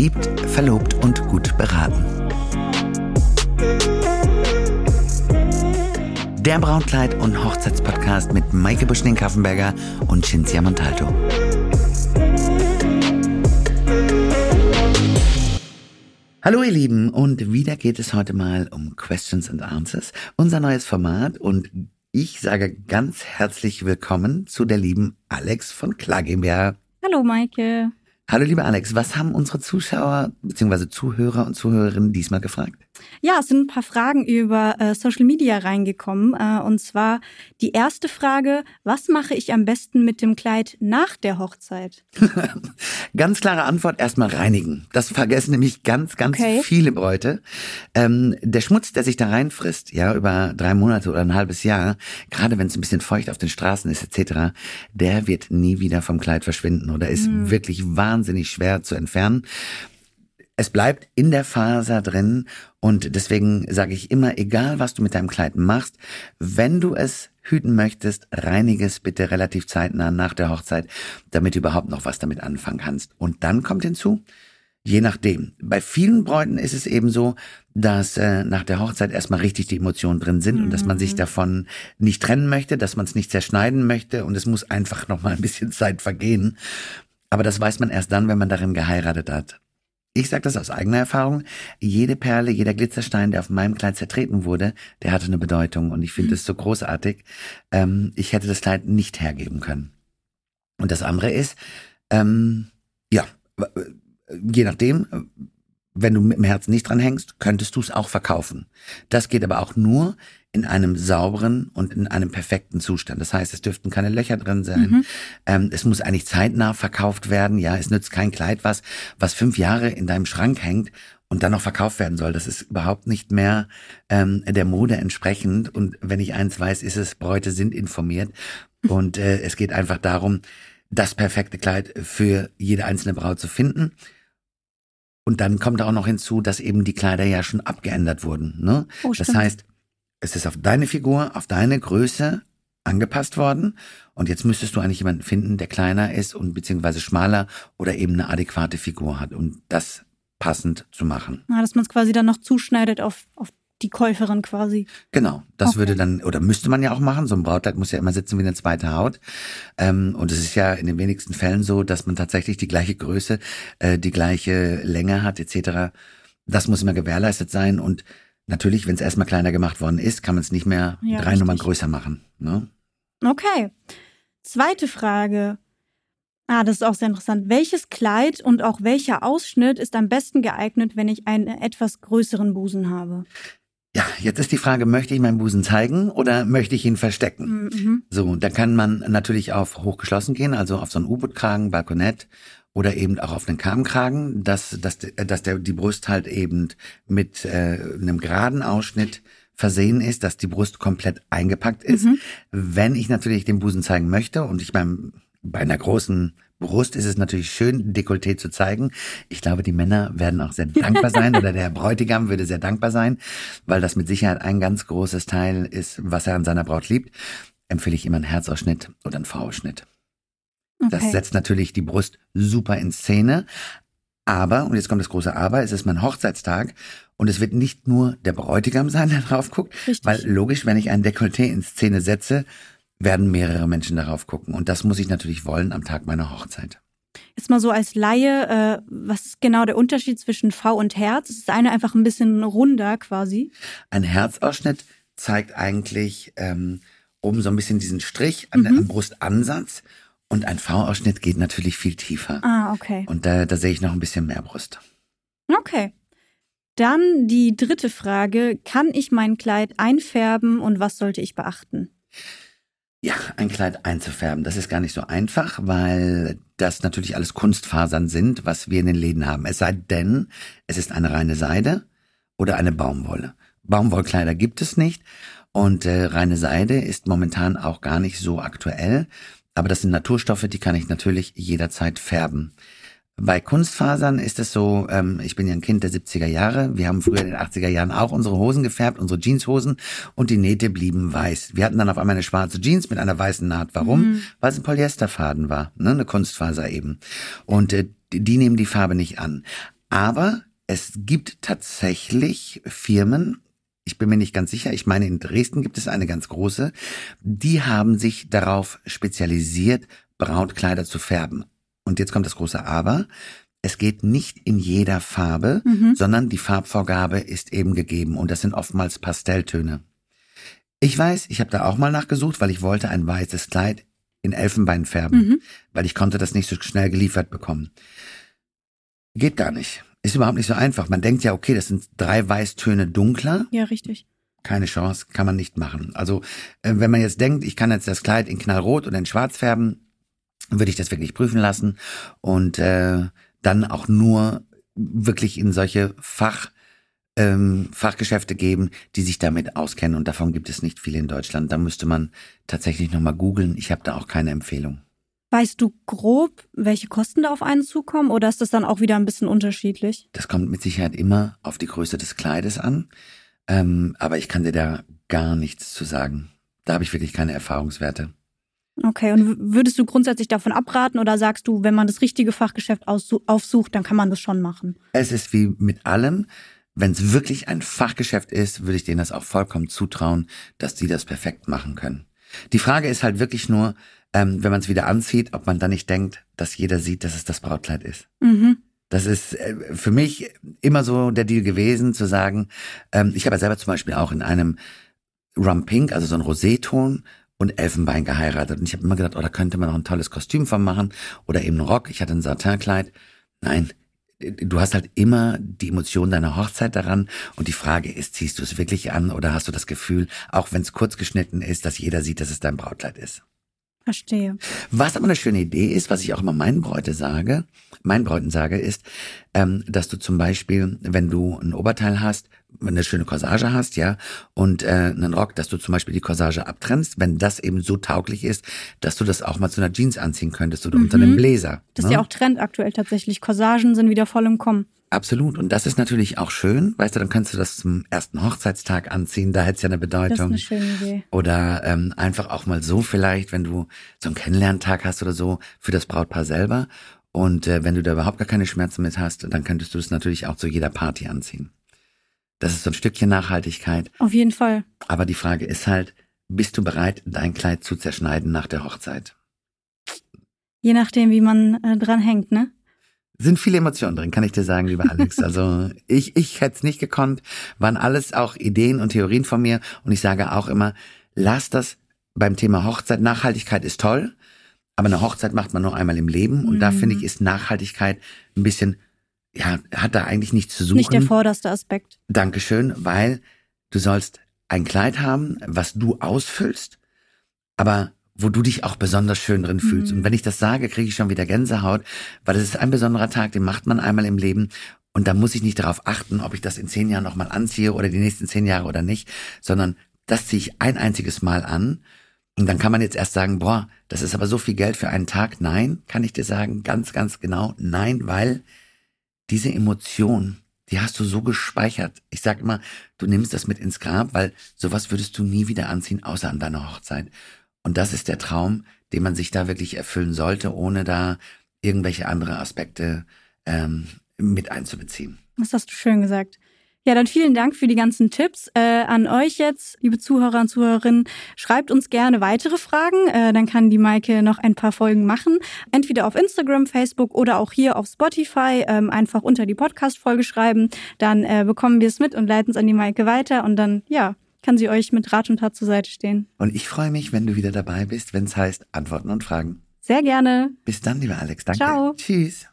Verliebt, verlobt und gut beraten. Der Brautkleid- und Hochzeitspodcast mit Maike Buschning-Kaffenberger und Cinzia Montalto. Hallo ihr Lieben und wieder geht es heute mal um Questions and Answers, unser neues Format und ich sage ganz herzlich willkommen zu der lieben Alex von GmbH. Hallo Maike. Hallo lieber Alex, was haben unsere Zuschauer bzw. Zuhörer und Zuhörerinnen diesmal gefragt? Ja, es sind ein paar Fragen über äh, Social Media reingekommen. Äh, und zwar die erste Frage, was mache ich am besten mit dem Kleid nach der Hochzeit? ganz klare Antwort, erstmal reinigen. Das vergessen nämlich ganz, ganz okay. viele Bräute. Ähm, der Schmutz, der sich da reinfrisst, ja, über drei Monate oder ein halbes Jahr, gerade wenn es ein bisschen feucht auf den Straßen ist etc., der wird nie wieder vom Kleid verschwinden oder ist mhm. wirklich wahnsinnig schwer zu entfernen es bleibt in der Faser drin und deswegen sage ich immer, egal was du mit deinem Kleid machst, wenn du es hüten möchtest, reinige es bitte relativ zeitnah nach der Hochzeit, damit du überhaupt noch was damit anfangen kannst. Und dann kommt hinzu, je nachdem. Bei vielen Bräuten ist es eben so, dass äh, nach der Hochzeit erstmal richtig die Emotionen drin sind mhm. und dass man sich mhm. davon nicht trennen möchte, dass man es nicht zerschneiden möchte und es muss einfach noch mal ein bisschen Zeit vergehen. Aber das weiß man erst dann, wenn man darin geheiratet hat. Ich sage das aus eigener Erfahrung. Jede Perle, jeder Glitzerstein, der auf meinem Kleid zertreten wurde, der hatte eine Bedeutung und ich finde es so großartig. Ähm, ich hätte das Kleid nicht hergeben können. Und das andere ist, ähm, ja, je nachdem, wenn du mit dem Herzen nicht dran hängst, könntest du es auch verkaufen. Das geht aber auch nur in einem sauberen und in einem perfekten Zustand. Das heißt, es dürften keine Löcher drin sein. Mhm. Ähm, es muss eigentlich zeitnah verkauft werden. Ja, es nützt kein Kleid, was, was fünf Jahre in deinem Schrank hängt und dann noch verkauft werden soll. Das ist überhaupt nicht mehr ähm, der Mode entsprechend. Und wenn ich eins weiß, ist es, Bräute sind informiert. Und äh, es geht einfach darum, das perfekte Kleid für jede einzelne Braut zu finden. Und dann kommt auch noch hinzu, dass eben die Kleider ja schon abgeändert wurden. Ne? Oh, das heißt, es ist auf deine Figur, auf deine Größe angepasst worden. Und jetzt müsstest du eigentlich jemanden finden, der kleiner ist und beziehungsweise schmaler oder eben eine adäquate Figur hat, um das passend zu machen. Na, dass man es quasi dann noch zuschneidet auf, auf die Käuferin quasi. Genau, das okay. würde dann, oder müsste man ja auch machen. So ein Brautkleid muss ja immer sitzen wie eine zweite Haut. Ähm, und es ist ja in den wenigsten Fällen so, dass man tatsächlich die gleiche Größe, äh, die gleiche Länge hat, etc. Das muss immer gewährleistet sein. Und Natürlich, wenn es erstmal kleiner gemacht worden ist, kann man es nicht mehr ja, drei richtig. Nummern größer machen. Ne? Okay. Zweite Frage. Ah, das ist auch sehr interessant. Welches Kleid und auch welcher Ausschnitt ist am besten geeignet, wenn ich einen etwas größeren Busen habe? Ja, jetzt ist die Frage, möchte ich meinen Busen zeigen oder möchte ich ihn verstecken? Mhm. So, da kann man natürlich auf hochgeschlossen gehen, also auf so einen U-Boot-Kragen, Balkonett oder eben auch auf den Kammkragen, dass, dass, dass der, die Brust halt eben mit äh, einem geraden Ausschnitt versehen ist, dass die Brust komplett eingepackt ist. Mhm. Wenn ich natürlich den Busen zeigen möchte und ich beim bei einer großen Brust ist es natürlich schön, Dekolleté zu zeigen. Ich glaube, die Männer werden auch sehr dankbar sein oder der Bräutigam würde sehr dankbar sein, weil das mit Sicherheit ein ganz großes Teil ist, was er an seiner Braut liebt. Empfehle ich immer einen Herzausschnitt oder einen V-Ausschnitt. Okay. Das setzt natürlich die Brust super in Szene. Aber, und jetzt kommt das große Aber, es ist mein Hochzeitstag und es wird nicht nur der Bräutigam sein, der drauf guckt, Richtig. weil logisch, wenn ich ein Dekolleté in Szene setze, werden mehrere Menschen darauf gucken. Und das muss ich natürlich wollen am Tag meiner Hochzeit. Jetzt mal so als Laie, äh, was ist genau der Unterschied zwischen V und Herz? Ist das eine einfach ein bisschen runder quasi? Ein Herzausschnitt zeigt eigentlich ähm, oben so ein bisschen diesen Strich an, mhm. am Brustansatz und ein V-Ausschnitt geht natürlich viel tiefer. Ah, okay. Und da, da sehe ich noch ein bisschen mehr Brust. Okay. Dann die dritte Frage. Kann ich mein Kleid einfärben und was sollte ich beachten? Ja, ein Kleid einzufärben, das ist gar nicht so einfach, weil das natürlich alles Kunstfasern sind, was wir in den Läden haben. Es sei denn, es ist eine reine Seide oder eine Baumwolle. Baumwollkleider gibt es nicht und äh, reine Seide ist momentan auch gar nicht so aktuell. Aber das sind Naturstoffe, die kann ich natürlich jederzeit färben. Bei Kunstfasern ist es so, ähm, ich bin ja ein Kind der 70er Jahre. Wir haben früher in den 80er Jahren auch unsere Hosen gefärbt, unsere Jeanshosen und die Nähte blieben weiß. Wir hatten dann auf einmal eine schwarze Jeans mit einer weißen Naht. Warum? Mhm. Weil es ein Polyesterfaden war, ne? eine Kunstfaser eben. Und äh, die nehmen die Farbe nicht an. Aber es gibt tatsächlich Firmen, ich bin mir nicht ganz sicher, ich meine, in Dresden gibt es eine ganz große, die haben sich darauf spezialisiert, Brautkleider zu färben. Und jetzt kommt das große Aber. Es geht nicht in jeder Farbe, mhm. sondern die Farbvorgabe ist eben gegeben und das sind oftmals Pastelltöne. Ich weiß, ich habe da auch mal nachgesucht, weil ich wollte ein weißes Kleid in Elfenbein färben, mhm. weil ich konnte das nicht so schnell geliefert bekommen. Geht gar nicht. Ist überhaupt nicht so einfach. Man denkt ja, okay, das sind drei Weißtöne dunkler. Ja, richtig. Keine Chance, kann man nicht machen. Also, äh, wenn man jetzt denkt, ich kann jetzt das Kleid in knallrot oder in schwarz färben, würde ich das wirklich prüfen lassen und äh, dann auch nur wirklich in solche Fach ähm, Fachgeschäfte geben, die sich damit auskennen und davon gibt es nicht viele in Deutschland. Da müsste man tatsächlich nochmal googeln. Ich habe da auch keine Empfehlung. Weißt du grob, welche Kosten da auf einen zukommen oder ist das dann auch wieder ein bisschen unterschiedlich? Das kommt mit Sicherheit immer auf die Größe des Kleides an. Ähm, aber ich kann dir da gar nichts zu sagen. Da habe ich wirklich keine Erfahrungswerte. Okay, und würdest du grundsätzlich davon abraten oder sagst du, wenn man das richtige Fachgeschäft aufsucht, dann kann man das schon machen? Es ist wie mit allem. Wenn es wirklich ein Fachgeschäft ist, würde ich denen das auch vollkommen zutrauen, dass die das perfekt machen können. Die Frage ist halt wirklich nur, ähm, wenn man es wieder anzieht, ob man dann nicht denkt, dass jeder sieht, dass es das Brautkleid ist. Mhm. Das ist äh, für mich immer so der Deal gewesen, zu sagen, ähm, ich habe ja selber zum Beispiel auch in einem Rum Pink, also so ein Roseton und Elfenbein geheiratet. Und ich habe immer gedacht, oh, da könnte man noch ein tolles Kostüm von machen oder eben einen Rock. Ich hatte ein Satinkleid. Nein, du hast halt immer die Emotion deiner Hochzeit daran und die Frage ist, ziehst du es wirklich an oder hast du das Gefühl, auch wenn es kurz geschnitten ist, dass jeder sieht, dass es dein Brautkleid ist? Verstehe. Was aber eine schöne Idee ist, was ich auch immer meinen Bräute sage, meinen Bräuten sage, ist, ähm, dass du zum Beispiel, wenn du ein Oberteil hast, eine schöne Corsage hast, ja, und äh, einen Rock, dass du zum Beispiel die Corsage abtrennst, wenn das eben so tauglich ist, dass du das auch mal zu einer Jeans anziehen könntest oder mhm. unter einem Bläser. Das ist ne? ja auch Trend aktuell tatsächlich. Corsagen sind wieder voll im Kommen. Absolut. Und das ist natürlich auch schön. Weißt du, dann kannst du das zum ersten Hochzeitstag anziehen. Da hätte es ja eine Bedeutung. Das ist eine schöne Idee. Oder ähm, einfach auch mal so vielleicht, wenn du so einen Kennenlerntag hast oder so, für das Brautpaar selber. Und äh, wenn du da überhaupt gar keine Schmerzen mit hast, dann könntest du das natürlich auch zu jeder Party anziehen. Das ist so ein Stückchen Nachhaltigkeit. Auf jeden Fall. Aber die Frage ist halt, bist du bereit, dein Kleid zu zerschneiden nach der Hochzeit? Je nachdem, wie man äh, dran hängt, ne? Sind viele Emotionen drin, kann ich dir sagen, lieber Alex. Also ich, ich hätte es nicht gekonnt, waren alles auch Ideen und Theorien von mir. Und ich sage auch immer, lass das beim Thema Hochzeit. Nachhaltigkeit ist toll, aber eine Hochzeit macht man nur einmal im Leben. Und mhm. da finde ich, ist Nachhaltigkeit ein bisschen ja, hat da eigentlich nichts zu suchen. Nicht der vorderste Aspekt. Dankeschön, weil du sollst ein Kleid haben, was du ausfüllst, aber wo du dich auch besonders schön drin fühlst. Mhm. Und wenn ich das sage, kriege ich schon wieder Gänsehaut, weil es ist ein besonderer Tag, den macht man einmal im Leben. Und da muss ich nicht darauf achten, ob ich das in zehn Jahren nochmal anziehe oder die nächsten zehn Jahre oder nicht, sondern das ziehe ich ein einziges Mal an. Und dann kann man jetzt erst sagen, boah, das ist aber so viel Geld für einen Tag. Nein, kann ich dir sagen, ganz, ganz genau, nein, weil diese Emotion, die hast du so gespeichert. Ich sag immer, du nimmst das mit ins Grab, weil sowas würdest du nie wieder anziehen, außer an deiner Hochzeit. Und das ist der Traum, den man sich da wirklich erfüllen sollte, ohne da irgendwelche andere Aspekte ähm, mit einzubeziehen. Das hast du schön gesagt. Ja, dann vielen Dank für die ganzen Tipps. Äh, an euch jetzt, liebe Zuhörer und Zuhörerinnen, schreibt uns gerne weitere Fragen. Äh, dann kann die Maike noch ein paar Folgen machen. Entweder auf Instagram, Facebook oder auch hier auf Spotify. Ähm, einfach unter die Podcast-Folge schreiben. Dann äh, bekommen wir es mit und leiten es an die Maike weiter. Und dann, ja, kann sie euch mit Rat und Tat zur Seite stehen. Und ich freue mich, wenn du wieder dabei bist, wenn es heißt Antworten und Fragen. Sehr gerne. Bis dann, lieber Alex. Danke. Ciao. Tschüss.